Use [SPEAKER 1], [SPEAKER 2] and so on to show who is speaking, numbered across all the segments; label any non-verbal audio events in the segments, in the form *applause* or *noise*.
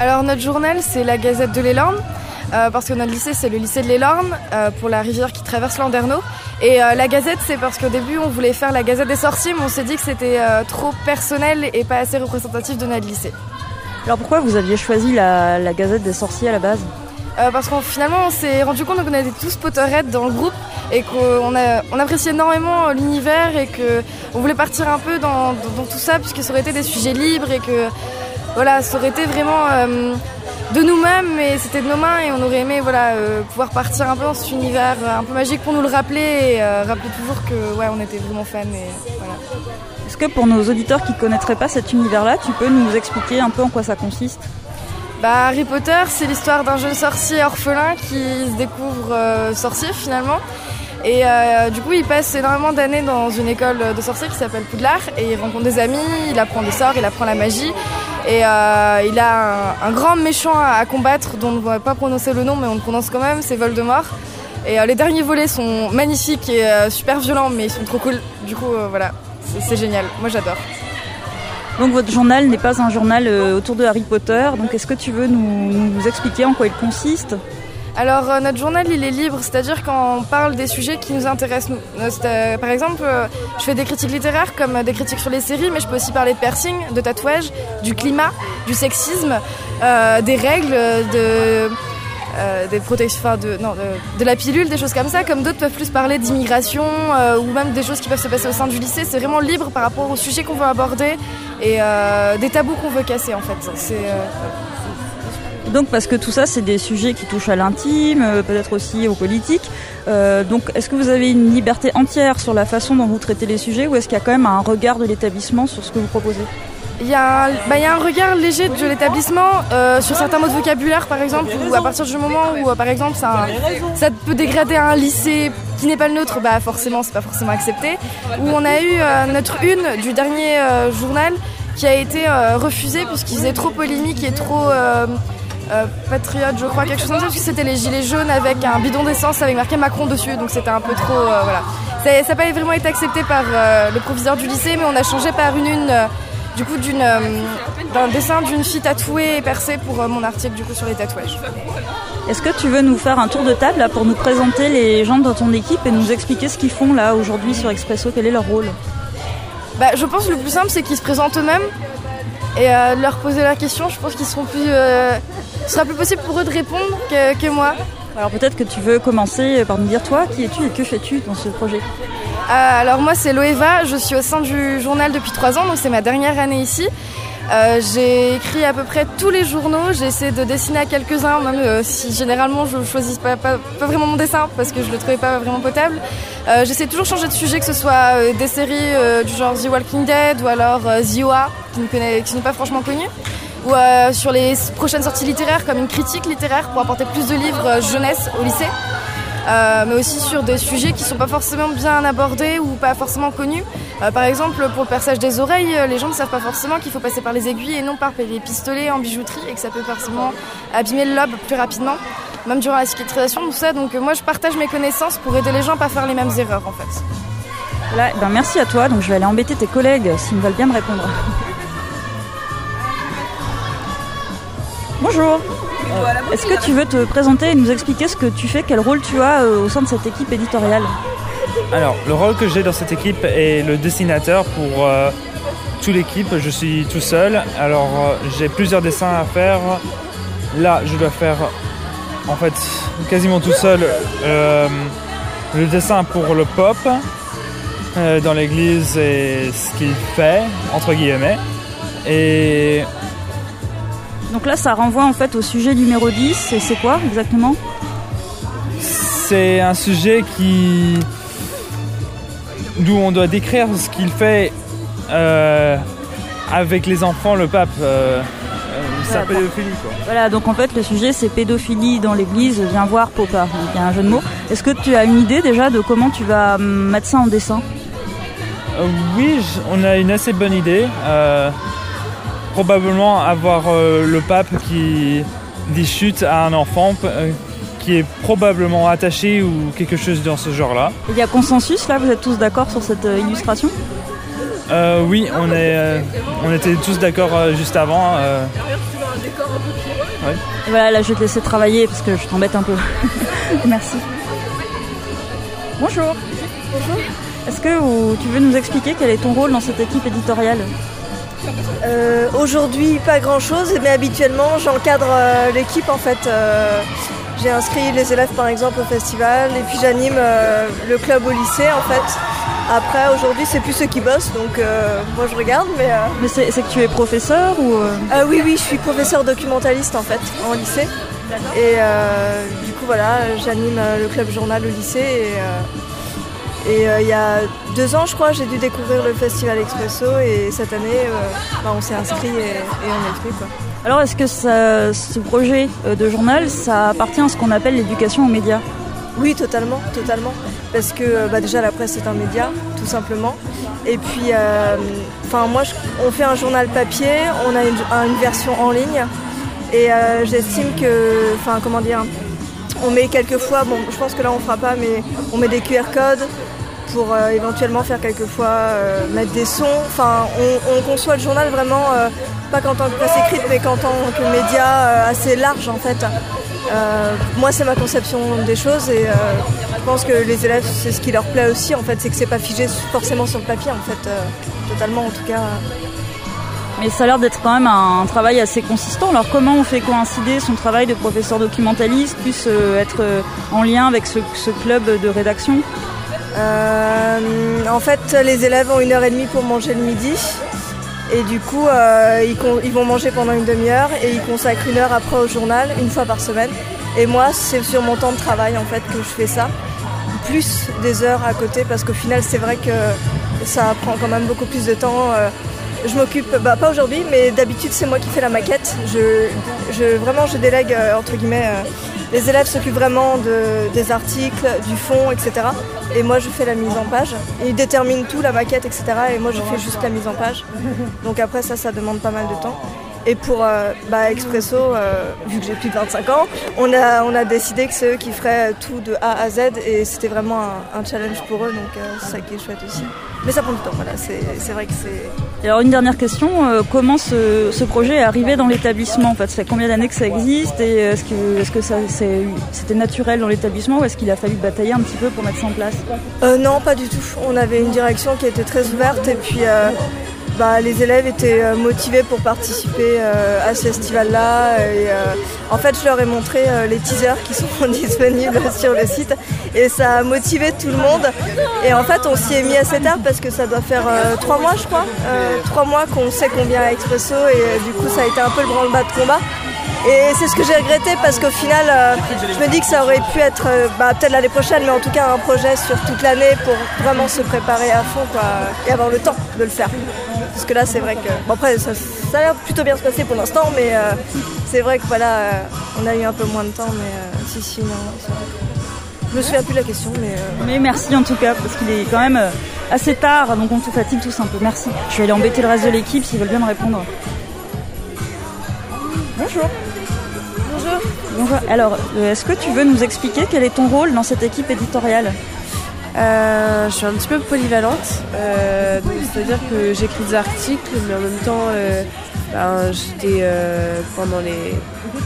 [SPEAKER 1] Alors notre journal c'est la Gazette de l'Élorne. Euh, parce que notre lycée c'est le lycée de l'Élorne euh, pour la rivière qui traverse l'Anderneau. Et euh, la Gazette c'est parce qu'au début on voulait faire la Gazette des sorciers mais on s'est dit que c'était trop personnel et pas assez représentatif de notre lycée.
[SPEAKER 2] Alors pourquoi vous aviez choisi la, la Gazette des sorciers à la base?
[SPEAKER 1] Parce qu'on finalement on s'est rendu compte qu'on était tous Potterhead dans le groupe et qu'on on appréciait énormément l'univers et qu'on voulait partir un peu dans, dans, tout ça puisque ça aurait été des sujets libres et que voilà, ça aurait été vraiment de nous-mêmes, mais c'était de nos mains et on aurait aimé voilà, euh, pouvoir partir un peu dans cet univers euh, un peu magique pour nous le rappeler et euh, rappeler toujours que ouais, on était vraiment fans. Et, voilà.
[SPEAKER 2] Est-ce que pour nos auditeurs qui ne connaîtraient pas cet univers-là, tu peux nous expliquer un peu en quoi ça consiste?
[SPEAKER 1] Bah, Harry Potter, c'est l'histoire d'un jeune sorcier orphelin qui se découvre sorcier finalement. Et du coup, il passe énormément d'années dans une école de sorciers qui s'appelle Poudlard et il rencontre des amis, il apprend des sorts, il apprend la magie. Et euh, il a un, grand méchant à, combattre dont on ne va pas prononcer le nom, mais on le prononce quand même, c'est Voldemort. Et euh, les derniers volets sont magnifiques et euh, super violents, mais ils sont trop cool. Du coup, voilà, c'est génial. Moi, j'adore.
[SPEAKER 2] Donc votre journal n'est pas un journal autour de Harry Potter. Donc est-ce que tu veux nous expliquer en quoi il consiste?
[SPEAKER 1] Alors euh, notre journal il est libre, c'est-à-dire qu'on parle des sujets qui nous intéressent. Euh, euh, par exemple, je fais des critiques littéraires comme des critiques sur les séries, mais je peux aussi parler de piercing, de tatouage, du climat, du sexisme, des règles, de la pilule, des choses comme ça, comme d'autres peuvent plus parler d'immigration ou même des choses qui peuvent se passer au sein du lycée. C'est vraiment libre par rapport aux sujets qu'on veut aborder et des tabous qu'on veut casser en fait.
[SPEAKER 2] Donc parce que tout ça, c'est des sujets qui touchent à l'intime, euh, peut-être aussi aux politiques. Euh, donc est-ce que vous avez une liberté entière sur la façon dont vous traitez les sujets ou est-ce qu'il y a quand même un regard de l'établissement sur ce que vous proposez?
[SPEAKER 1] Il y, a un, bah, regard léger de l'établissement euh, sur certains mots de vocabulaire par exemple ou à partir du moment où par exemple ça, ça, peut dégrader un lycée qui n'est pas le nôtre bah forcément c'est pas forcément accepté où on a eu notre une du dernier journal qui a été refusée puisqu'il faisait trop polémique et trop euh, patriote, je crois, quelque chose comme ça, parce que c'était les gilets jaunes avec un bidon d'essence avec marqué Macron dessus, donc c'était un peu trop. Euh, voilà. Ça n'a pas vraiment été accepté par euh, le proviseur du lycée, mais on a changé par une une. du coup, d'un dessin d'une fille tatouée et percée pour mon article du coup sur les tatouages.
[SPEAKER 2] Est-ce que tu veux nous faire un tour de table là, pour nous présenter les gens de ton équipe et nous expliquer ce qu'ils font là aujourd'hui sur Expresso? Quel est leur rôle?
[SPEAKER 1] Bah, Je pense que le plus simple c'est qu'ils se présentent eux-mêmes et leur poser la question. Je pense qu'ils seront plus ce sera plus possible pour eux de répondre que, moi.
[SPEAKER 2] Alors peut-être que tu veux commencer par nous dire toi, qui es-tu et que fais-tu dans ce projet
[SPEAKER 1] euh, Alors moi c'est Loeva, je suis au sein du journal depuis trois ans, donc c'est ma dernière année ici. Euh, j'ai écrit à peu près tous les journaux, j'ai essayé de dessiner à quelques-uns, même euh, si généralement je ne choisis pas, pas, vraiment mon dessin parce que je le trouvais pas vraiment potable. J'essaie toujours de changer de sujet, que ce soit des séries du genre The Walking Dead ou alors The OA, qui n'est pas franchement connu ou euh, sur les prochaines sorties littéraires comme une critique littéraire pour apporter plus de livres euh, jeunesse au lycée. Euh, mais aussi sur des sujets qui ne sont pas forcément bien abordés ou pas forcément connus. par exemple, pour le perçage des oreilles, les gens ne savent pas forcément qu'il faut passer par les aiguilles et non par les pistolets en bijouterie et que ça peut forcément abîmer le lobe plus rapidement, même durant la cicatrisation, tout ça. Donc moi, je partage mes connaissances pour aider les gens à pas faire les mêmes erreurs en fait.
[SPEAKER 2] Voilà, ben merci à toi. Donc je vais aller embêter tes collègues s'ils veulent bien me répondre. Bonjour. Est-ce que tu veux te présenter et nous expliquer ce que tu fais, quel rôle tu as euh, au sein de cette équipe éditoriale?
[SPEAKER 3] Alors, le rôle que j'ai dans cette équipe est le dessinateur pour euh, toute l'équipe. Je suis tout seul. Alors, euh, j'ai plusieurs dessins à faire. Là, je dois faire, en fait, quasiment tout seul, le dessin pour le pop dans l'église et ce qu'il fait, entre guillemets. Et
[SPEAKER 2] donc là, ça renvoie en fait au sujet numéro 10. Et c'est quoi exactement?
[SPEAKER 3] C'est un sujet qui. d'où on doit décrire ce qu'il fait euh, avec les enfants, le pape. Euh, euh, sa pédophilie quoi.
[SPEAKER 2] Voilà, donc en fait le sujet c'est pédophilie dans l'église, viens voir Popa. il y a un jeu de mots. Est-ce que tu as une idée déjà de comment tu vas mettre ça en dessin?
[SPEAKER 3] Oui, on a une assez bonne idée probablement avoir euh, le pape qui dit chute à un enfant euh, qui est probablement attaché ou quelque chose dans ce genre-là.
[SPEAKER 2] Il y a consensus là, vous êtes tous d'accord sur cette euh, illustration?
[SPEAKER 3] Oui, on, est, on était tous d'accord juste avant.
[SPEAKER 2] Et voilà, là je vais te laisser travailler parce que je t'embête un peu. *laughs* Merci. Bonjour.
[SPEAKER 4] Bonjour.
[SPEAKER 2] Est-ce que tu veux nous expliquer quel est ton rôle dans cette équipe éditoriale?
[SPEAKER 4] Euh, Aujourd'hui, pas grand-chose, mais habituellement, j'encadre euh, l'équipe en fait. Euh, j'ai inscrit les élèves par exemple au festival et puis j'anime le club au lycée en fait. Après, aujourd'hui, c'est plus ceux qui bossent, donc moi je regarde, mais.
[SPEAKER 2] Mais c'est que tu es professeur ou
[SPEAKER 4] Oui, oui, je suis professeur documentaliste en fait en lycée. Et du coup, voilà, j'anime le club journal au lycée et et euh, il y a deux ans, je crois, j'ai dû découvrir le Festival Expresso et cette année, euh, bah, on s'est inscrit et, on est venu. Quoi.
[SPEAKER 2] Alors, est-ce que ce projet euh, de journal, ça appartient à ce qu'on appelle l'éducation aux médias?
[SPEAKER 4] Oui, totalement, totalement. Parce que bah, déjà, la presse, c'est un média, tout simplement. Et puis, enfin, moi, on fait un journal papier, on a une, une version en ligne. Et j'estime que, enfin, comment dire, on met quelquefois, bon, je pense que là on fera pas, mais on met des QR codes, pour euh, éventuellement faire quelquefois euh, mettre des sons. On, conçoit le journal vraiment euh, pas qu'en tant que presse écrite, mais qu'en tant que média assez large en fait. moi, c'est ma conception des choses et je pense que les élèves, c'est ce qui leur plaît aussi en fait, c'est que c'est pas figé forcément sur le papier en fait, totalement en tout cas.
[SPEAKER 2] Mais ça a l'air d'être quand même un travail assez consistant. Alors comment on fait coïncider son travail de professeur documentaliste plus être en lien avec ce club de rédaction?
[SPEAKER 4] Euh, en fait, les élèves ont une heure et demie pour manger le midi. Et du coup, euh, ils, vont manger pendant une demi-heure et ils consacrent une heure après au journal, une fois par semaine. Et moi, c'est sur mon temps de travail en fait que je fais ça, plus des heures à côté, parce qu'au final, c'est vrai que ça prend quand même beaucoup plus de temps. Euh, je m'occupe, bah, pas aujourd'hui, mais d'habitude, c'est moi qui fais la maquette. Je, vraiment, je délègue entre guillemets les élèves s'occupent vraiment des articles, du fond, etc. Et moi, je fais la mise en page. Ils déterminent tout, la maquette, etc. Et moi, je fais juste la mise en page. Donc après, ça, ça demande pas mal de temps. Et pour euh, bah, Expresso, euh, vu que j'ai plus de 25 ans, on a, on a décidé que c'est eux qui feraient tout de A à Z et c'était vraiment un, challenge pour eux, donc euh, c'est ça qui est chouette aussi. Mais ça prend du temps, voilà, c'est vrai que c'est...
[SPEAKER 2] Alors une dernière question, comment ce, projet est arrivé dans l'établissement en fait? Ça fait combien d'années que ça existe et est-ce que, est -ce que c'était naturel dans l'établissement ou est-ce qu'il a fallu batailler un petit peu pour mettre ça en place?
[SPEAKER 4] Non, pas du tout. On avait une direction qui était très ouverte et puis bah, les élèves étaient euh, motivés pour participer euh, à ce festival-là. Euh, en fait, je leur ai montré les teasers qui sont *laughs* disponibles *laughs* sur le site et ça a motivé tout le monde. Et en fait, on s'y est mis assez tard parce que ça doit faire trois mois, je crois, trois mois qu'on sait combien à Expresso et du coup, ça a été un peu le branle-bas de combat. Et c'est ce que j'ai regretté parce qu'au final, je me dis que ça aurait pu être bah, peut-être l'année prochaine, mais en tout cas un projet sur toute l'année pour vraiment se préparer à fond et avoir le temps de le faire. Parce que là, c'est vrai que. Bon, après, ça, a l'air plutôt bien se passer pour l'instant, mais euh, c'est vrai que voilà, euh, on a eu un peu moins de temps, mais euh, si, si, non. Je me souviens plus de la question, mais.
[SPEAKER 2] Mais merci en tout cas, parce qu'il est quand même assez tard, donc on te fatigue tous un peu. Merci. Je vais aller embêter le reste de l'équipe s'ils veulent bien me répondre. Bonjour.
[SPEAKER 4] Bonjour.
[SPEAKER 2] Bonjour. Alors, est-ce que tu veux nous expliquer quel est ton rôle dans cette équipe éditoriale?
[SPEAKER 5] Euh, je suis un petit peu polyvalente, euh, c'est-à-dire que j'écris des articles, mais en même temps, euh, ben, j'étais pendant les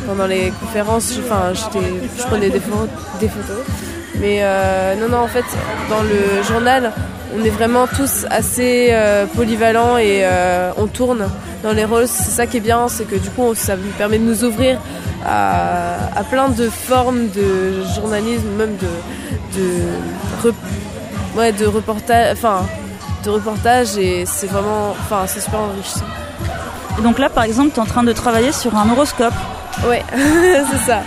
[SPEAKER 5] pendant les conférences, enfin, je prenais des, des photos. Mais non, non, en fait, dans le journal, on est vraiment tous assez polyvalents et on tourne dans les rôles. C'est ça qui est bien, c'est que du coup, ça nous permet de nous ouvrir à, plein de formes de journalisme, même de, de ouais, de reportage, enfin, de reportage et c'est vraiment, enfin, c'est super enrichissant.
[SPEAKER 2] Et donc là, par exemple, tu es en train de travailler sur un horoscope.
[SPEAKER 5] Ouais, *laughs* c'est ça.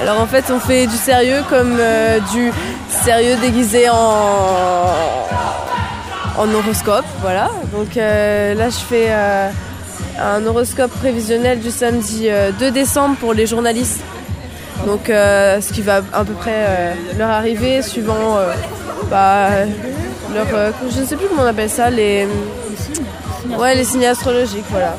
[SPEAKER 5] Alors en fait, on fait du sérieux comme euh, du sérieux déguisé en, en horoscope, voilà. Donc euh, là, je fais euh, un horoscope prévisionnel du samedi 2 décembre pour les journalistes. Donc ce qui va à peu près leur arriver suivant bah, leur, euh, je ne sais plus comment on appelle ça, les, ouais, les signes astrologiques, voilà.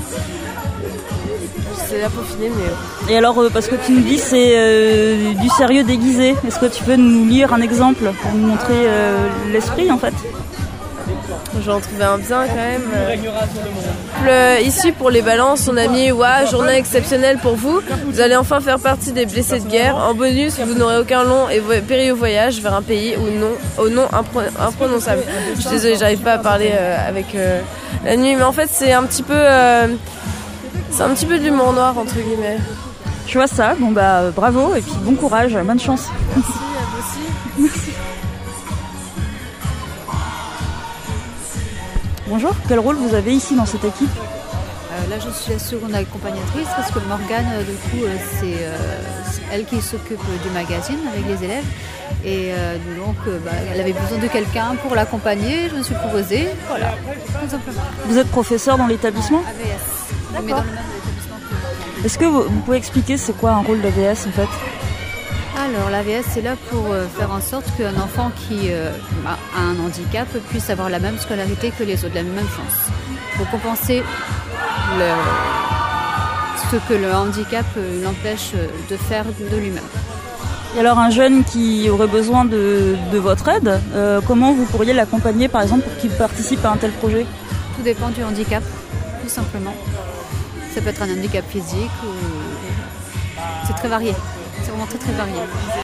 [SPEAKER 5] C'est à peaufiner, mais.
[SPEAKER 2] Et alors, euh, parce que tu nous dis c'est euh, du sérieux déguisé, est-ce que tu peux nous lire un exemple pour nous montrer l'esprit en fait?
[SPEAKER 5] Je vais en trouver un bien quand même. Le, ici pour les balances, on a mis ouais, journée exceptionnelle pour vous. Vous allez enfin faire partie des blessés de guerre. En bonus, vous n'aurez aucun long et périlleux voyage vers un pays où non, au nom imprononçable. Je suis désolée, j'arrive pas à parler euh, avec euh, la nuit, mais en fait c'est un petit peu, euh, c'est un petit peu de l'humour noir entre guillemets.
[SPEAKER 2] Je vois ça. Bon bah bravo et puis bon courage, bonne chance.
[SPEAKER 5] Merci à vous aussi.
[SPEAKER 2] Bonjour, quel rôle vous avez ici dans cette équipe
[SPEAKER 6] euh, Là, je suis la seconde accompagnatrice parce que Morgane, euh, du coup, euh, c'est elle qui s'occupe du magazine avec les élèves. Et donc, bah, elle avait besoin de quelqu'un pour l'accompagner. Je me suis proposée. Voilà, tout simplement.
[SPEAKER 2] Vous êtes professeur dans l'établissement
[SPEAKER 6] AVS.
[SPEAKER 2] Est-ce que vous, vous pouvez expliquer c'est quoi un rôle d'AVS en fait?
[SPEAKER 6] Alors l'AVS c'est là pour euh, faire en sorte qu'un enfant qui euh, a un handicap puisse avoir la même scolarité que les autres, la même chance. Pour compenser le, ce que le handicap euh, l'empêche de faire de lui-même.
[SPEAKER 2] Et alors un jeune qui aurait besoin de, de votre aide, comment vous pourriez l'accompagner par exemple pour qu'il participe à un tel projet?
[SPEAKER 6] Tout dépend du handicap, tout simplement. Ça peut être un handicap physique ou... C'est très varié. C'est vraiment très très varié.